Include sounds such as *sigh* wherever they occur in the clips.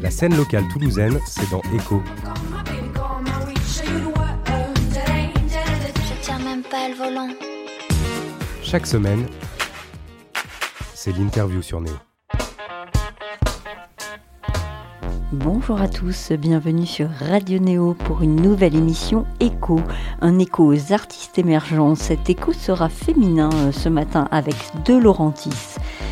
La scène locale toulousaine, c'est dans Echo. Je tiens même pas le volant. Chaque semaine, c'est l'interview sur Néo. Bonjour à tous, bienvenue sur Radio Néo pour une nouvelle émission Écho, un écho aux artistes émergents. Cet écho sera féminin euh, ce matin avec De Laurentis.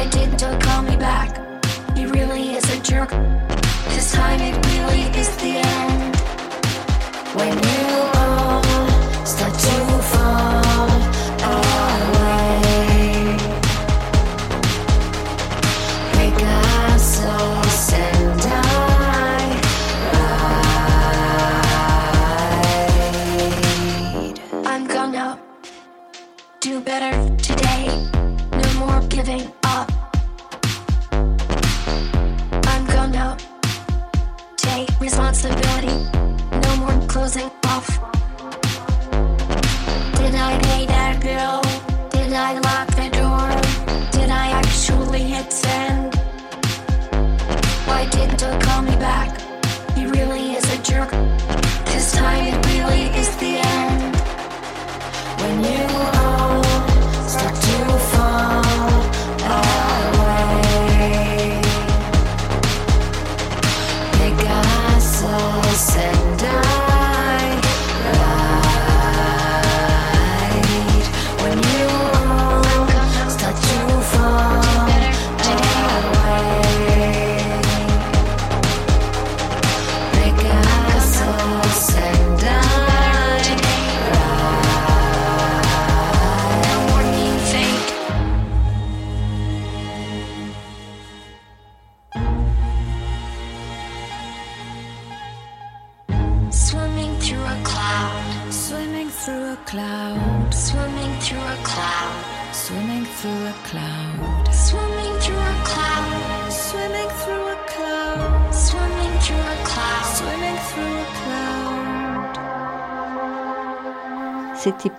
Why didn't call me back? He really is a jerk. This time it really is the end. When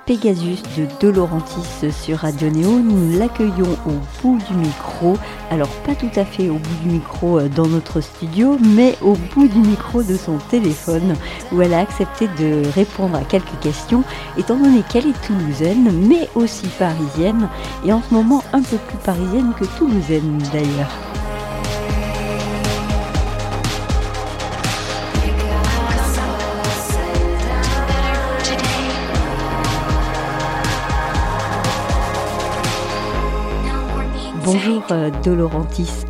Pegasus de De sur Radio Néo. Nous l'accueillons au bout du micro. Alors pas tout à fait au bout du micro euh, dans notre studio, mais au bout du micro de son téléphone où elle a accepté de répondre à quelques questions, étant donné qu'elle est toulousaine, mais aussi parisienne, et en ce moment un peu plus parisienne que toulousaine d'ailleurs. Bonjour euh, De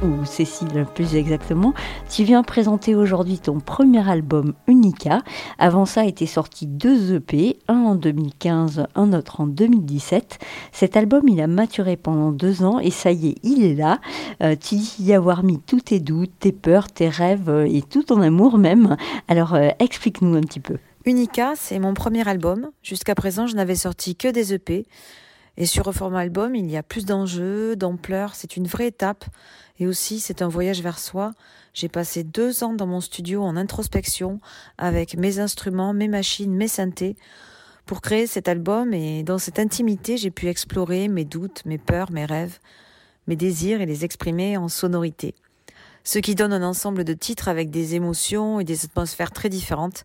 ou Cécile plus exactement. Tu viens présenter aujourd'hui ton premier album Unica. Avant ça était sorti deux EP, un en 2015, un autre en 2017. Cet album, il a maturé pendant deux ans et ça y est, il est là. Euh, tu dis y avoir mis tous tes doutes, tes peurs, tes rêves euh, et tout ton amour même. Alors explique-nous un petit peu. Unica, c'est mon premier album. Jusqu'à présent, je n'avais sorti que des EP. Et sur un format album, il y a plus d'enjeux, d'ampleur. C'est une vraie étape. Et aussi, c'est un voyage vers soi. J'ai passé deux ans dans mon studio en introspection avec mes instruments, mes machines, mes synthés pour créer cet album. Et dans cette intimité, j'ai pu explorer mes doutes, mes peurs, mes rêves, mes désirs et les exprimer en sonorité. Ce qui donne un ensemble de titres avec des émotions et des atmosphères très différentes.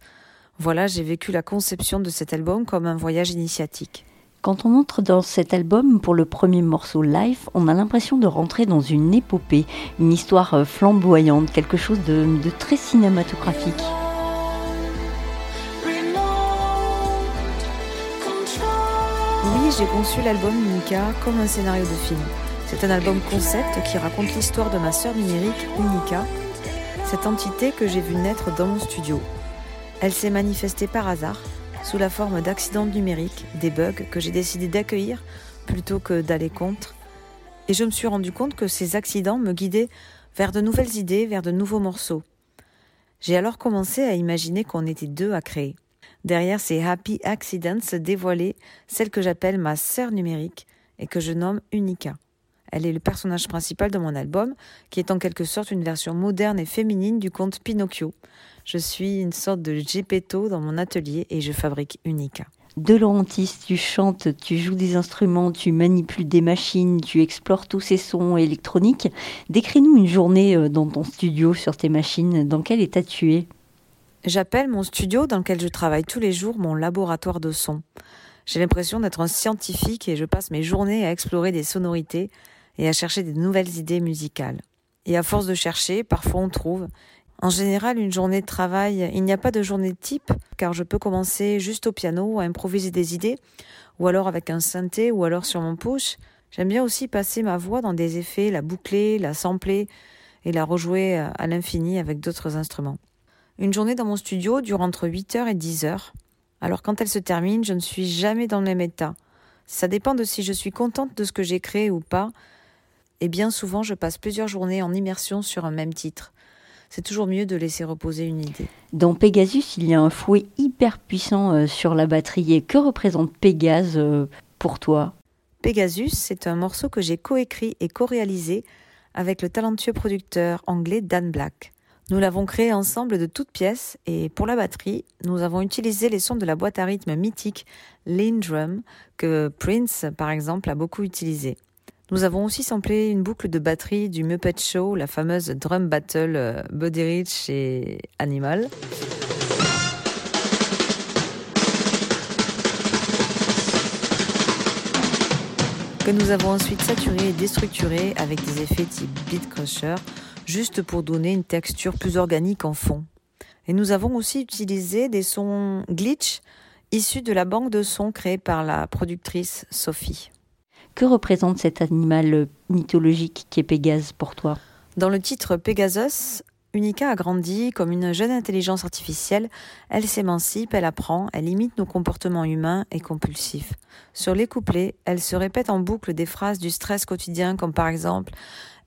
Voilà, j'ai vécu la conception de cet album comme un voyage initiatique. Quand on entre dans cet album pour le premier morceau live, on a l'impression de rentrer dans une épopée, une histoire euh, flamboyante, quelque chose de, de très cinématographique. Oui, j'ai conçu l'album Unica comme un scénario de film. C'est un album concept qui raconte l'histoire de ma sœur numérique Unica, cette entité que j'ai vue naître dans mon studio. Elle s'est manifestée par hasard, sous la forme d'accidents numériques, des bugs que j'ai décidé d'accueillir plutôt que d'aller contre. Et je me suis rendu compte que ces accidents me guidaient vers de nouvelles idées, vers de nouveaux morceaux. J'ai alors commencé à imaginer qu'on était deux à créer. Derrière ces happy accidents se dévoilait celle que j'appelle ma sœur numérique et que je nomme Unica. Elle est le personnage principal de mon album, qui est en quelque sorte une version moderne et féminine du conte Pinocchio. Je suis une sorte de Gepetto dans mon atelier et je fabrique Unica. De Laurentis, tu chantes, tu joues des instruments, tu manipules des machines, tu explores tous ces sons électroniques. Décris-nous une journée euh, dans ton studio sur tes machines. Dans quel état tu es? J'appelle mon studio dans lequel je travaille tous les jours mon laboratoire de son. J'ai l'impression d'être un scientifique et je passe mes journées à explorer des sonorités et à chercher des nouvelles idées musicales. Et à force de chercher, parfois on trouve. En général, une journée de travail, il n'y a pas de journée de type, car je peux commencer juste au piano à improviser des idées, ou alors avec un synthé, ou alors sur mon push. J'aime bien aussi passer ma voix dans des effets, la boucler, la sampler, et la rejouer à l'infini avec d'autres instruments. Une journée dans mon studio dure entre 8h et 10h. Alors quand elle se termine, je ne suis jamais dans le même état. Ça dépend de si je suis contente de ce que j'ai créé ou pas, et bien souvent je passe plusieurs journées en immersion sur un même titre. C'est toujours mieux de laisser reposer une idée. Dans Pegasus, il y a un fouet hyper puissant euh, sur la batterie. Et que représente Pégase euh, pour toi? Pegasus, c'est un morceau que j'ai coécrit et co-réalisé avec le talentueux producteur anglais Dan Black. Nous l'avons créé ensemble de toutes pièces et pour la batterie, nous avons utilisé les sons de la boîte à rythme mythique Lindrum que Prince, par exemple, a beaucoup utilisé. Nous avons aussi samplé une boucle de batterie du Muppet Show, la fameuse drum battle euh, Buddy Rich et Animal. que nous avons ensuite saturé et déstructuré avec des effets type beat crusher, juste pour donner une texture plus organique en fond. Et nous avons aussi utilisé des sons glitch issus de la banque de sons créée par la productrice Sophie. Que représente cet animal mythologique qui est Pégase pour toi Dans le titre Pegasus, Unica a grandi comme une jeune intelligence artificielle. Elle s'émancipe, elle apprend, elle imite nos comportements humains et compulsifs. Sur les couplets, elle se répète en boucle des phrases du stress quotidien comme par exemple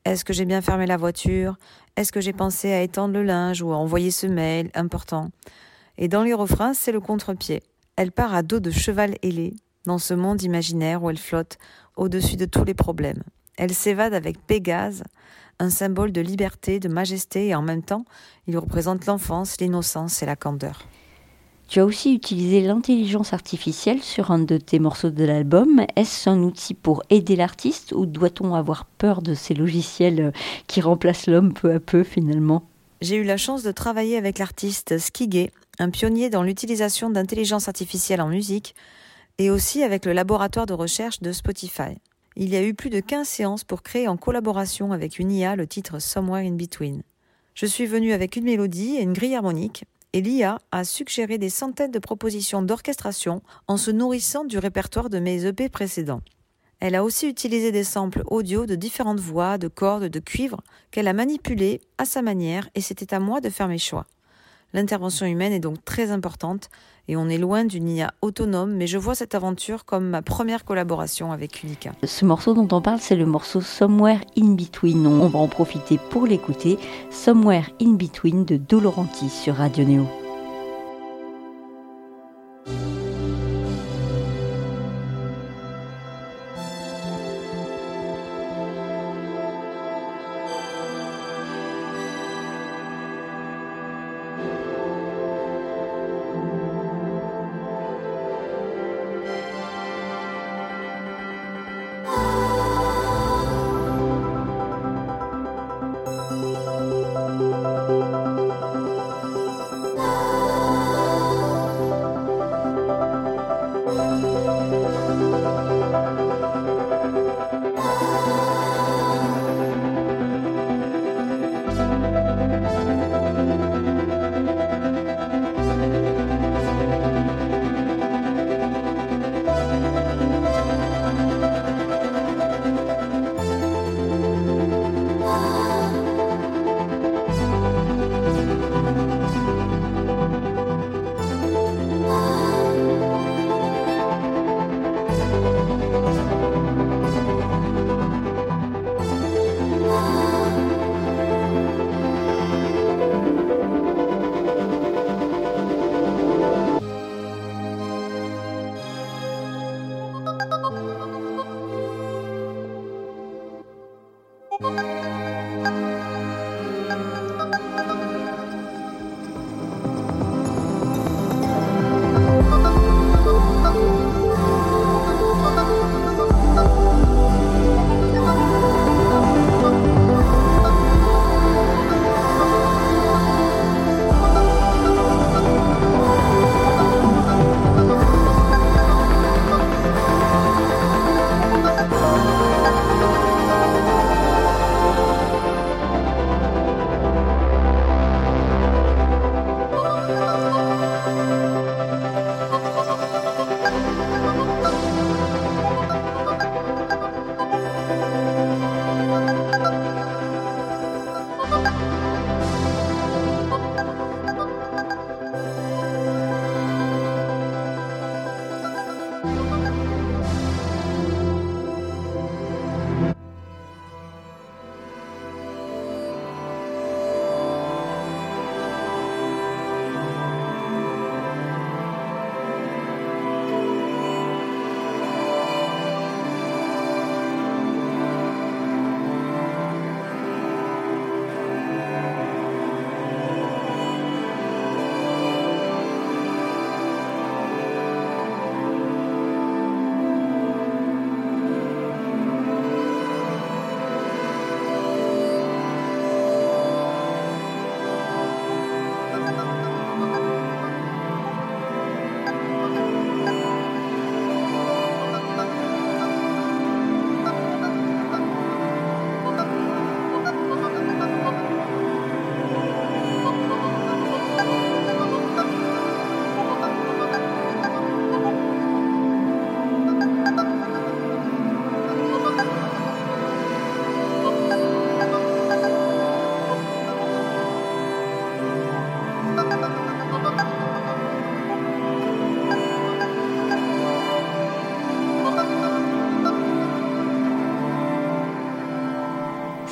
Est-ce que j'ai bien fermé la voiture Est-ce que j'ai pensé à étendre le linge? ou à envoyer ce mail important Et dans les refrains, c'est le contre-pied. Elle part à dos de cheval ailé dans ce monde imaginaire où elle flotte au-dessus de tous les problèmes. Elle s'évade avec Pégase, un symbole de liberté, de majesté, et en même temps, il représente l'enfance, l'innocence et la candeur. Tu as aussi utilisé l'intelligence artificielle sur un de tes morceaux de l'album. Est-ce un outil pour aider l'artiste ou doit-on avoir peur de ces logiciels qui remplacent l'homme peu à peu finalement? J'ai eu la chance de travailler avec l'artiste Skigé, un pionnier dans l'utilisation d'intelligence artificielle en musique, et aussi avec le laboratoire de recherche de Spotify. Il y a eu plus de 15 séances pour créer en collaboration avec une IA le titre Somewhere in Between. Je suis venue avec une mélodie et une grille harmonique, et l'IA a suggéré des centaines de propositions d'orchestration en se nourrissant du répertoire de mes EP précédents. Elle a aussi utilisé des samples audio de différentes voix, de cordes, de cuivre, qu'elle a manipulés à sa manière, et c'était à moi de faire mes choix. L'intervention humaine est donc très importante et on est loin d'une IA autonome, mais je vois cette aventure comme ma première collaboration avec Unica. Ce morceau dont on parle, c'est le morceau Somewhere in Between. On va en profiter pour l'écouter. Somewhere in Between de Doloranti sur Radio Neo.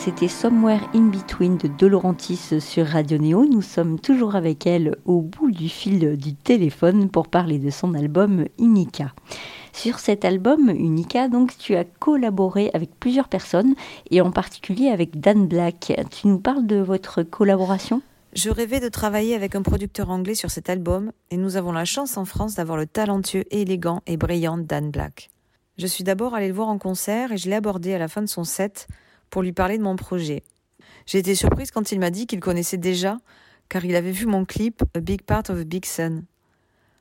C'était Somewhere in Between de Dolorantis sur Radio Néo. Nous sommes toujours avec elle au bout du fil du téléphone pour parler de son album Unica. Sur cet album Unica, donc, tu as collaboré avec plusieurs personnes et en particulier avec Dan Black. Tu nous parles de votre collaboration? Je rêvais de travailler avec un producteur anglais sur cet album et nous avons la chance en France d'avoir le talentueux, élégant et brillant Dan Black. Je suis d'abord allée le voir en concert et je l'ai abordé à la fin de son set pour lui parler de mon projet. J'ai été surprise quand il m'a dit qu'il connaissait déjà, car il avait vu mon clip A Big Part of a Big Sun.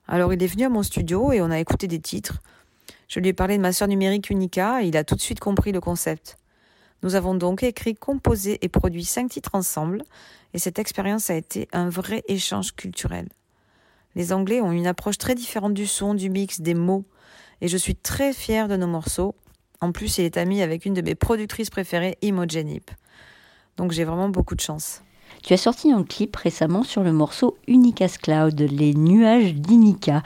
Alors il est venu à mon studio et on a écouté des titres. Je lui ai parlé de ma sœur numérique Unica et il a tout de suite compris le concept. Nous avons donc écrit, composé et produit cinq titres ensemble et cette expérience a été un vrai échange culturel. Les Anglais ont une approche très différente du son, du mix, des mots et je suis très fière de nos morceaux. En plus, il est ami avec une de mes productrices préférées, Imogen Heap. Donc j'ai vraiment beaucoup de chance. Tu as sorti un clip récemment sur le morceau Unicas Cloud, les nuages d'Unica.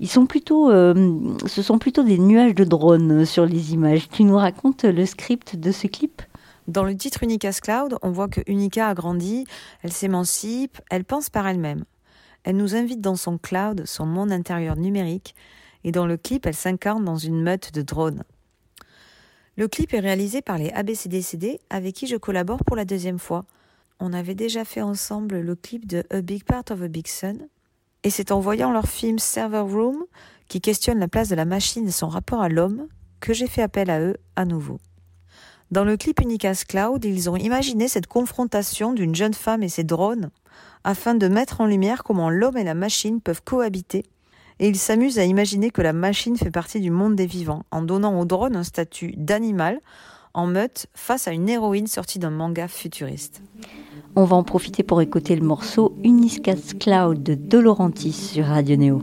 Ils sont plutôt, euh, ce sont plutôt des nuages de drones sur les images. Tu nous racontes le script de ce clip? Dans le titre Unicas Cloud, on voit que Unica a grandi, elle s'émancipe, elle pense par elle-même. Elle nous invite dans son cloud, son monde intérieur numérique, et dans le clip, elle s'incarne dans une meute de drones. Le clip est réalisé par les ABCDCD avec qui je collabore pour la deuxième fois. On avait déjà fait ensemble le clip de A Big Part of a Big Sun. Et c'est en voyant leur film Server Room, qui questionne la place de la machine et son rapport à l'homme, que j'ai fait appel à eux à nouveau. Dans le clip Unicas Cloud, ils ont imaginé cette confrontation d'une jeune femme et ses drones afin de mettre en lumière comment l'homme et la machine peuvent cohabiter et il s'amuse à imaginer que la machine fait partie du monde des vivants, en donnant au drone un statut d'animal, en meute, face à une héroïne sortie d'un manga futuriste. On va en profiter pour écouter le morceau Uniscas Cloud de Dolorantis sur Radio Néo.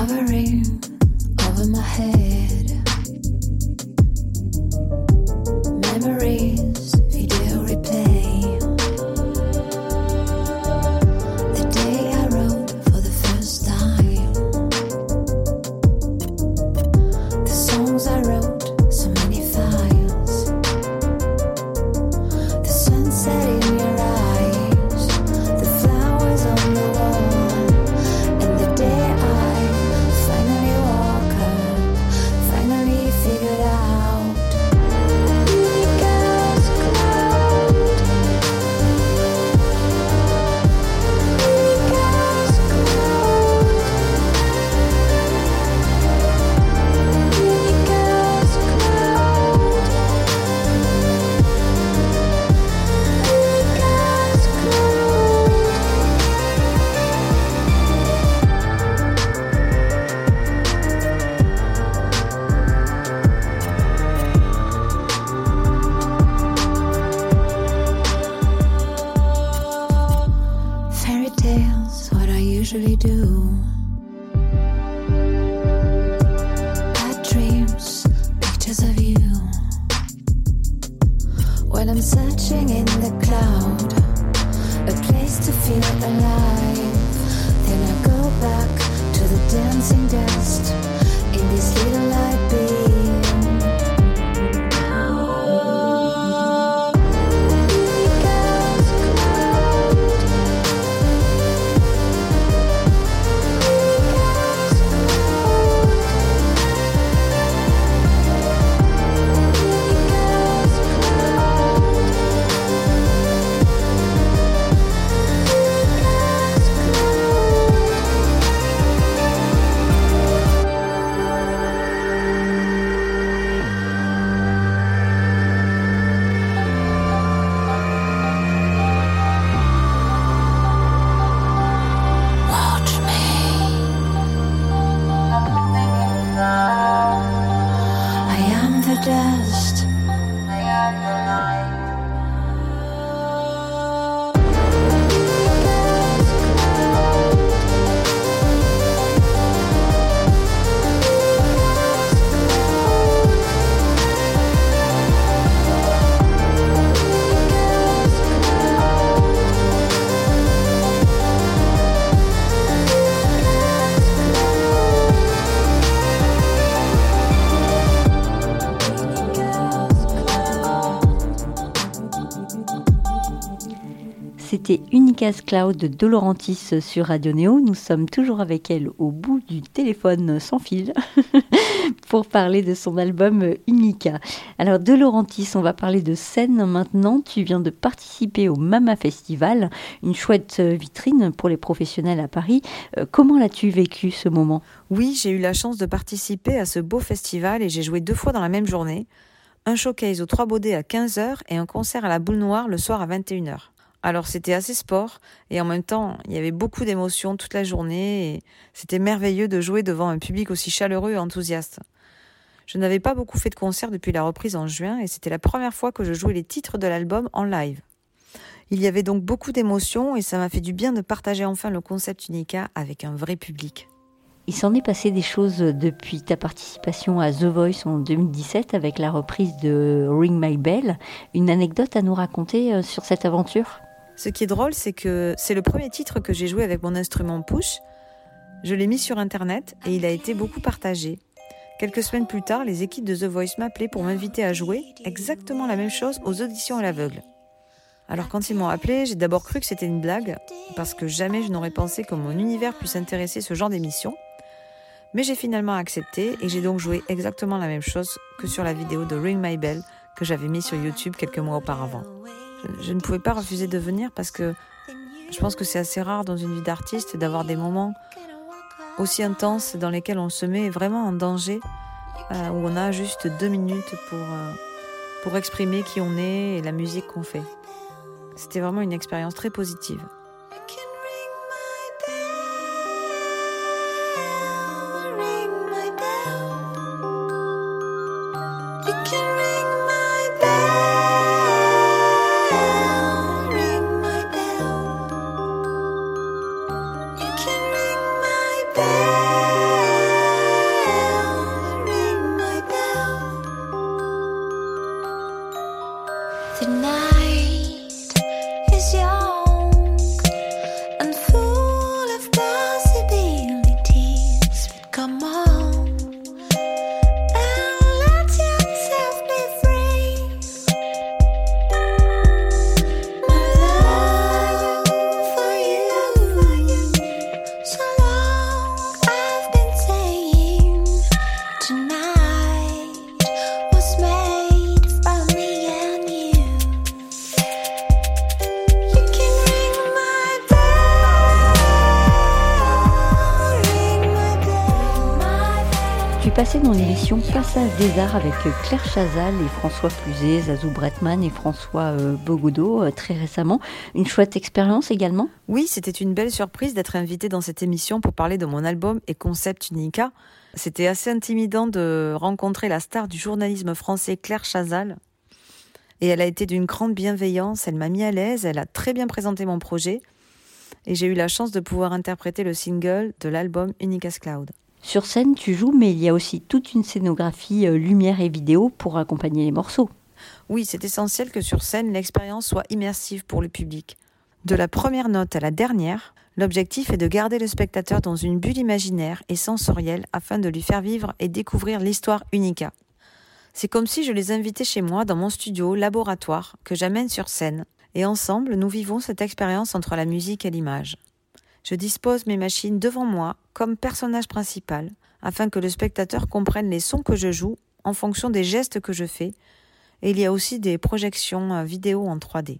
hovering over my head. Memories, C'était Unicas Cloud de Dolorantis sur Radio Néo. Nous sommes toujours avec elle au bout du téléphone sans fil *laughs* pour parler de son album Unica. Alors Dolorantis, on va parler de scène maintenant. Tu viens de participer au Mama Festival, une chouette vitrine pour les professionnels à Paris. Euh, comment l'as-tu vécu ce moment? Oui, j'ai eu la chance de participer à ce beau festival et j'ai joué deux fois dans la même journée. Un showcase aux Trois Baudets à 15h et un concert à la Boule Noire le soir à 21h. Alors c'était assez sport et en même temps il y avait beaucoup d'émotions toute la journée et c'était merveilleux de jouer devant un public aussi chaleureux et enthousiaste. Je n'avais pas beaucoup fait de concerts depuis la reprise en juin et c'était la première fois que je jouais les titres de l'album en live. Il y avait donc beaucoup d'émotions et ça m'a fait du bien de partager enfin le concept Unica avec un vrai public. Il s'en est passé des choses depuis ta participation à The Voice en 2017 avec la reprise de Ring My Bell. Une anecdote à nous raconter euh, sur cette aventure? Ce qui est drôle, c'est que c'est le premier titre que j'ai joué avec mon instrument push. Je l'ai mis sur internet et il a été beaucoup partagé. Quelques semaines plus tard, les équipes de The Voice m'appelaient pour m'inviter à jouer exactement la même chose aux auditions à l'aveugle. Alors quand ils m'ont appelé, j'ai d'abord cru que c'était une blague, parce que jamais je n'aurais pensé que mon univers puisse intéresser ce genre d'émission. Mais j'ai finalement accepté et j'ai donc joué exactement la même chose que sur la vidéo de Ring My Bell que j'avais mis sur YouTube quelques mois auparavant je, ne pouvais pas refuser de venir parce que je pense que c'est assez rare dans une vie d'artiste d'avoir des moments aussi intenses dans lesquels on se met vraiment en danger, euh, où on a juste deux minutes pour, euh, pour exprimer qui on est et la musique qu'on fait. C'était vraiment une expérience très positive. Passage des Arts avec Claire Chazal et François Cluzet, Zazou Bretman et François euh, Bogodo euh, très récemment. Une chouette expérience également? Oui, c'était une belle surprise d'être invité dans cette émission pour parler de mon album et concept Unica. C'était assez intimidant de rencontrer la star du journalisme français Claire Chazal. Et elle a été d'une grande bienveillance, elle m'a mis à l'aise, elle a très bien présenté mon projet et j'ai eu la chance de pouvoir interpréter le single de l'album Unicas Cloud. Sur scène, tu joues, mais il y a aussi toute une scénographie euh, lumière et vidéo pour accompagner les morceaux. Oui, c'est essentiel que sur scène, l'expérience soit immersive pour le public. De la première note à la dernière, l'objectif est de garder le spectateur dans une bulle imaginaire et sensorielle afin de lui faire vivre et découvrir l'histoire Unica. C'est comme si je les invitais chez moi dans mon studio, laboratoire, que j'amène sur scène, et ensemble nous vivons cette expérience entre la musique et l'image. Je dispose mes machines devant moi comme personnage principal afin que le spectateur comprenne les sons que je joue en fonction des gestes que je fais. Et il y a aussi des projections euh, vidéo en 3D.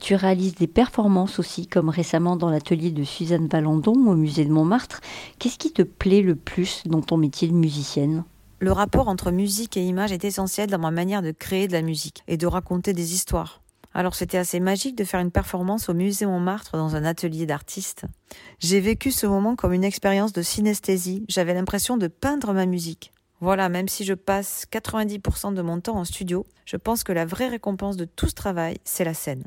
Tu réalises des performances aussi, comme récemment dans l'atelier de Suzanne Valandon au musée de Montmartre. Qu'est-ce qui te plaît le plus dans ton métier de musicienne? Le rapport entre musique et image est essentiel dans ma manière de créer de la musique et de raconter des histoires. Alors c'était assez magique de faire une performance au musée Montmartre dans un atelier d'artistes. J'ai vécu ce moment comme une expérience de synesthésie, j'avais l'impression de peindre ma musique. Voilà, même si je passe 90% de mon temps en studio, je pense que la vraie récompense de tout ce travail, c'est la scène.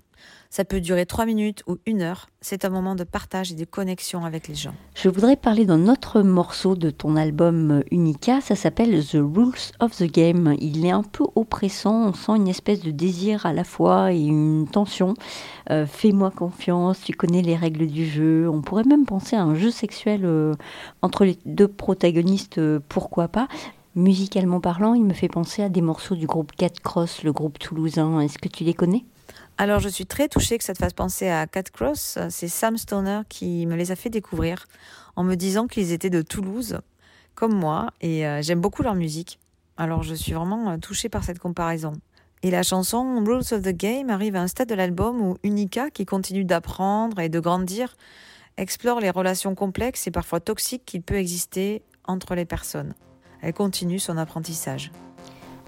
Ça peut durer trois minutes ou une heure. C'est un moment de partage et de connexion avec les gens. Je voudrais parler d'un autre morceau de ton album Unica. Ça s'appelle The Rules of the Game. Il est un peu oppressant. On sent une espèce de désir à la fois et une tension. Euh, fais-moi confiance. Tu connais les règles du jeu. On pourrait même penser à un jeu sexuel euh, entre les deux protagonistes. Euh, pourquoi pas Musicalement parlant, il me fait penser à des morceaux du groupe Cat Cross, le groupe toulousain. Est-ce que tu les connais? Alors je suis très touchée que ça te fasse penser à Cat Cross. C'est Sam Stoner qui me les a fait découvrir en me disant qu'ils étaient de Toulouse, comme moi, et euh, j'aime beaucoup leur musique. Alors je suis vraiment euh, touchée par cette comparaison. Et la chanson Rules of the Game arrive à un stade de l'album où Unica, qui continue d'apprendre et de grandir, explore les relations complexes et parfois toxiques qu'il peut exister entre les personnes. Elle continue son apprentissage.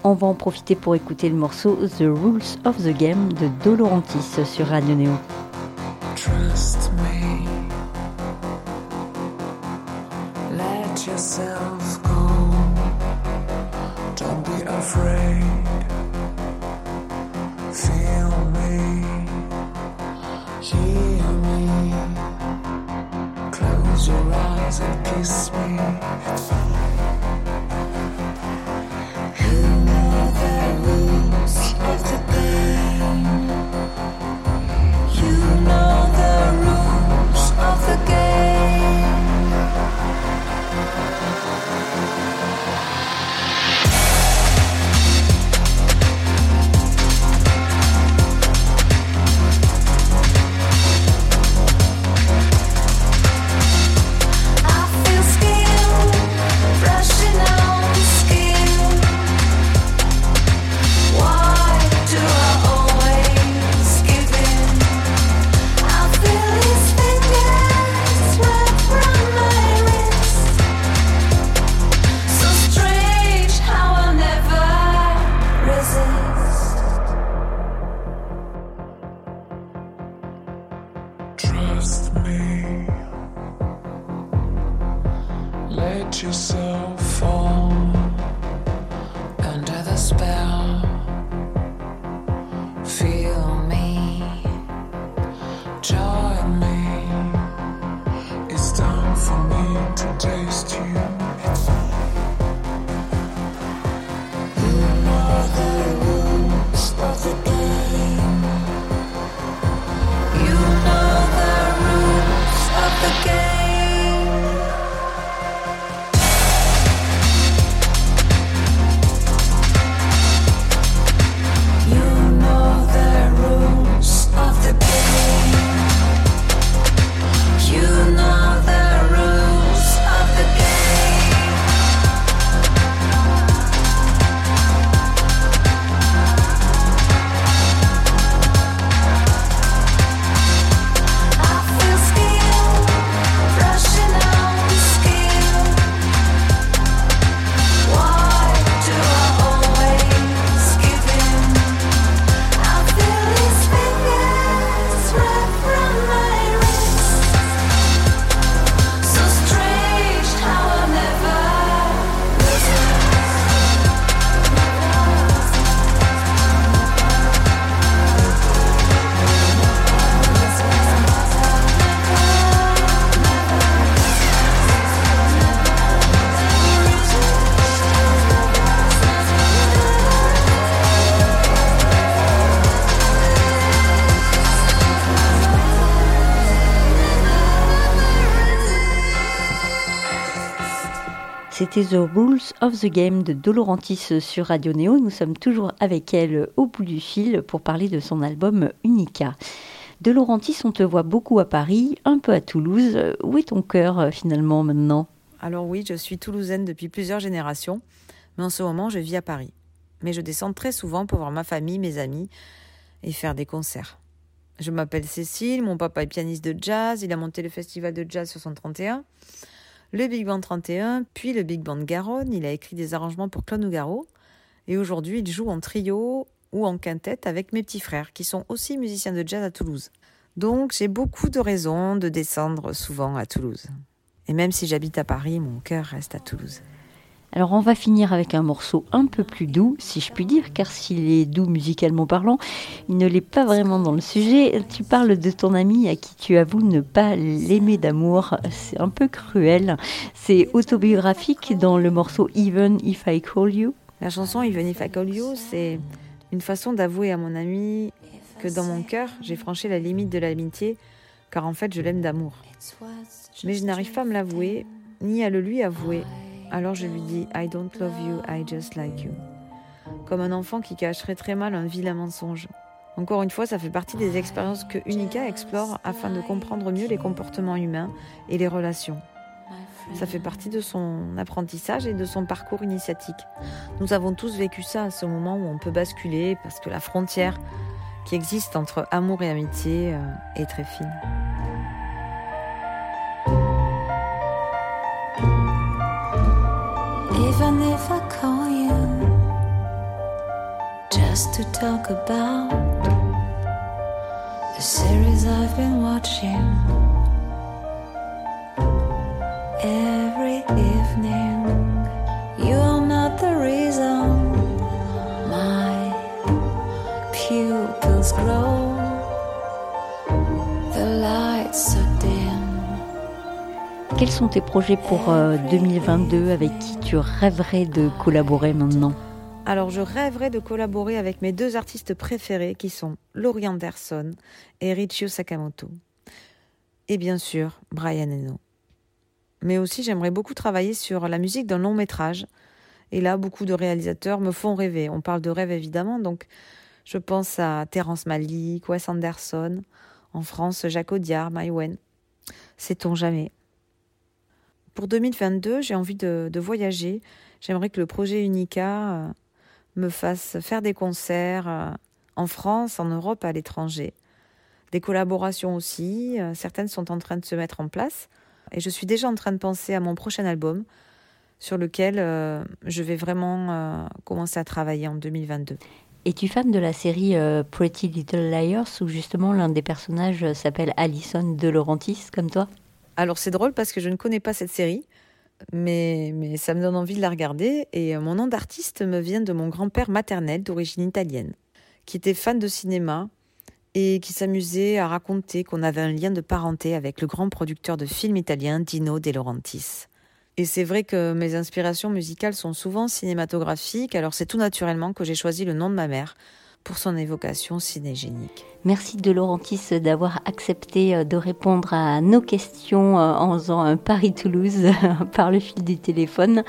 On va en profiter pour écouter le morceau The Rules of the Game de Dolorantis sur Radio Neo. Trust me. Let yourself go. Don't be afraid. Feel me. Hear me. Close your eyes and kiss me. C'était The Rules of the Game de Dolorantis sur Radio Neo. Nous sommes toujours avec elle au bout du fil pour parler de son album Unica. Dolorantis, on te voit beaucoup à Paris, un peu à Toulouse. Où est ton cœur euh, finalement maintenant? Alors oui, je suis toulousaine depuis plusieurs générations, mais en ce moment je vis à Paris. Mais je descends très souvent pour voir ma famille, mes amis et faire des concerts. Je m'appelle Cécile, mon papa est pianiste de jazz, il a monté le festival de jazz 631, le Big Band 31, puis le Big Band Garonne, il a écrit des arrangements pour Claude Nougaro, et aujourd'hui il joue en trio ou en quintette avec mes petits frères, qui sont aussi musiciens de jazz à Toulouse. Donc j'ai beaucoup de raisons de descendre souvent à Toulouse. Et même si j'habite à Paris, mon cœur reste à Toulouse. Alors on va finir avec un morceau un peu plus doux, si je puis dire, car s'il est doux musicalement parlant, il ne l'est pas vraiment dans le sujet. Tu parles de ton ami à qui tu avoues ne pas l'aimer d'amour. C'est un peu cruel. C'est autobiographique dans le morceau Even If I Call You. La chanson Even If I Call You, c'est une façon d'avouer à mon ami que dans mon cœur, j'ai franchi la limite de l'amitié, car en fait, je l'aime d'amour. Mais je n'arrive pas à me l'avouer, ni à le lui avouer. Alors je lui dis I don't love you, I just like you. Comme un enfant qui cacherait très mal un vilain mensonge. Encore une fois, ça fait partie des expériences que Unica explore afin de comprendre mieux les comportements humains et les relations. Ça fait partie de son apprentissage et de son parcours initiatique. Nous avons tous vécu ça à ce moment où on peut basculer parce que la frontière qui existe entre amour et amitié euh, est très fine. Even if I call you just to talk about the series I've been watching every evening, sont tes projets pour euh, 2022 avec qui tu rêverais de collaborer maintenant? Alors, je rêverais de collaborer avec mes deux artistes préférés qui sont Laurie Anderson et Richio Sakamoto. Et bien sûr, Brian Eno. Mais aussi, j'aimerais beaucoup travailler sur la musique d'un long métrage. Et là, beaucoup de réalisateurs me font rêver. On parle de rêve évidemment, donc je pense à Terrence Malick, Wes Anderson, en France, Jacques Audiard, Maïwen. Sait-on jamais? Pour 2022, j'ai envie de, voyager. J'aimerais que le projet Unica euh, me fasse faire des concerts euh, en France, en Europe, à l'étranger. Des collaborations aussi, euh, certaines sont en train de se mettre en place. Et je suis déjà en train de penser à mon prochain album sur lequel je vais vraiment commencer à travailler en 2022. Es-tu fan de la série Pretty Little Liars où justement l'un des personnages s'appelle Alison De Laurentiis comme toi? Alors c'est drôle parce que je ne connais pas cette série, mais, mais ça me donne envie de la regarder. Et euh, mon nom d'artiste me vient de mon grand-père maternel d'origine italienne, qui était fan de cinéma et qui s'amusait à raconter qu'on avait un lien de parenté avec le grand producteur de films italien Dino De Laurentiis. Et c'est vrai que mes inspirations musicales sont souvent cinématographiques, alors c'est tout naturellement que j'ai choisi le nom de ma mère pour son évocation cinégénique. Merci De Laurentiis d'avoir accepté euh, de répondre à nos questions euh, en faisant Paris-Toulouse *laughs* par le fil du téléphone.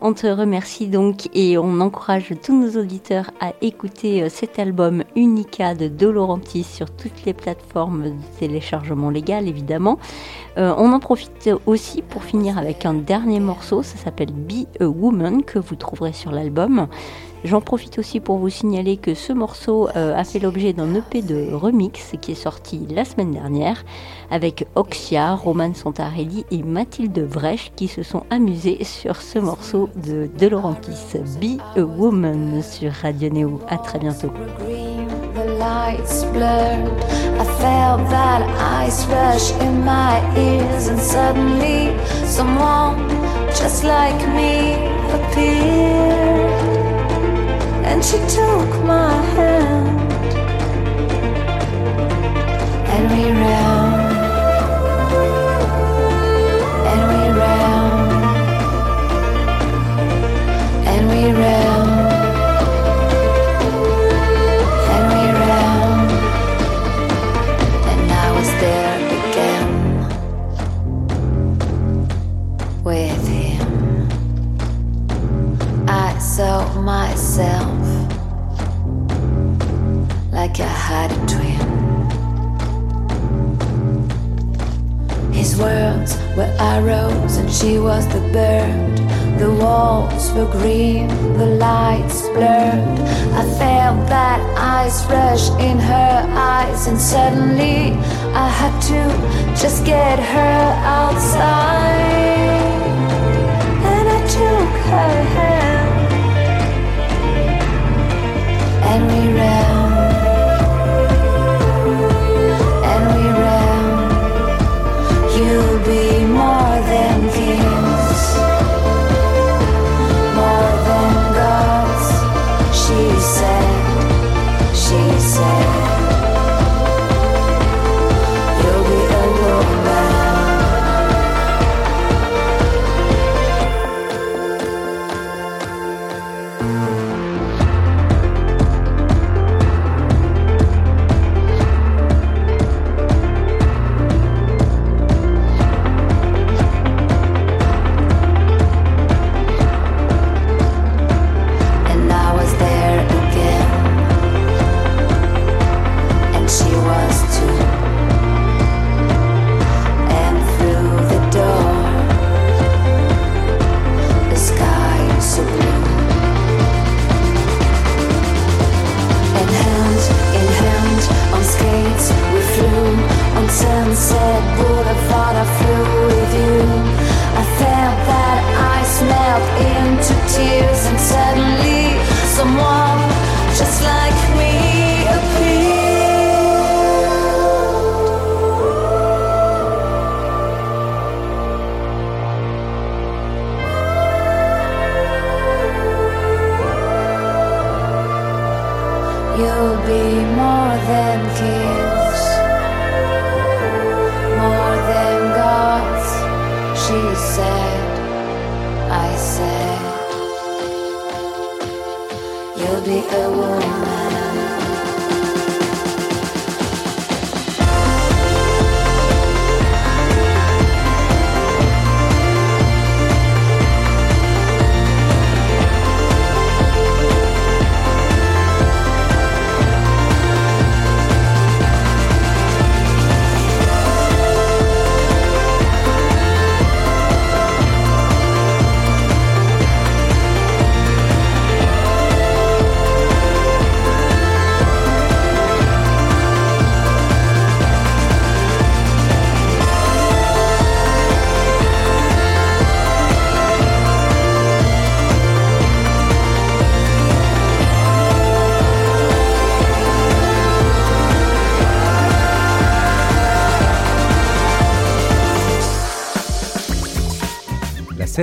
On te remercie donc et on encourage tous nos auditeurs à écouter euh, cet album Unica de De sur toutes les plateformes de téléchargement légal évidemment. On en profite aussi pour finir avec un dernier morceau, ça s'appelle Be a Woman que vous trouverez sur l'album. J'en profite aussi pour vous signaler que ce morceau euh, a fait l'objet d'un EP de remix qui est sorti la semaine dernière avec Oxia, Roman Santarelli et Mathilde Vresch qui se sont amusés sur ce morceau de De Laurentiis, Be a Woman sur Radio Néo. À très bientôt. And she took my hand, and we ran, and we ran, and we ran. His words were arrows, and she was the bird. The walls were green, the lights blurred. I felt that ice rush in her eyes, and suddenly I had to just get her outside. And I took her hand, and we ran,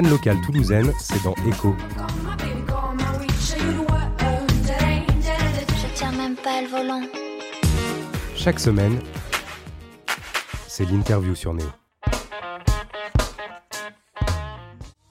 scène locale toulousaine, c'est dans Echo. Je tiens même pas le volant. Chaque semaine, c'est l'interview sur Néo.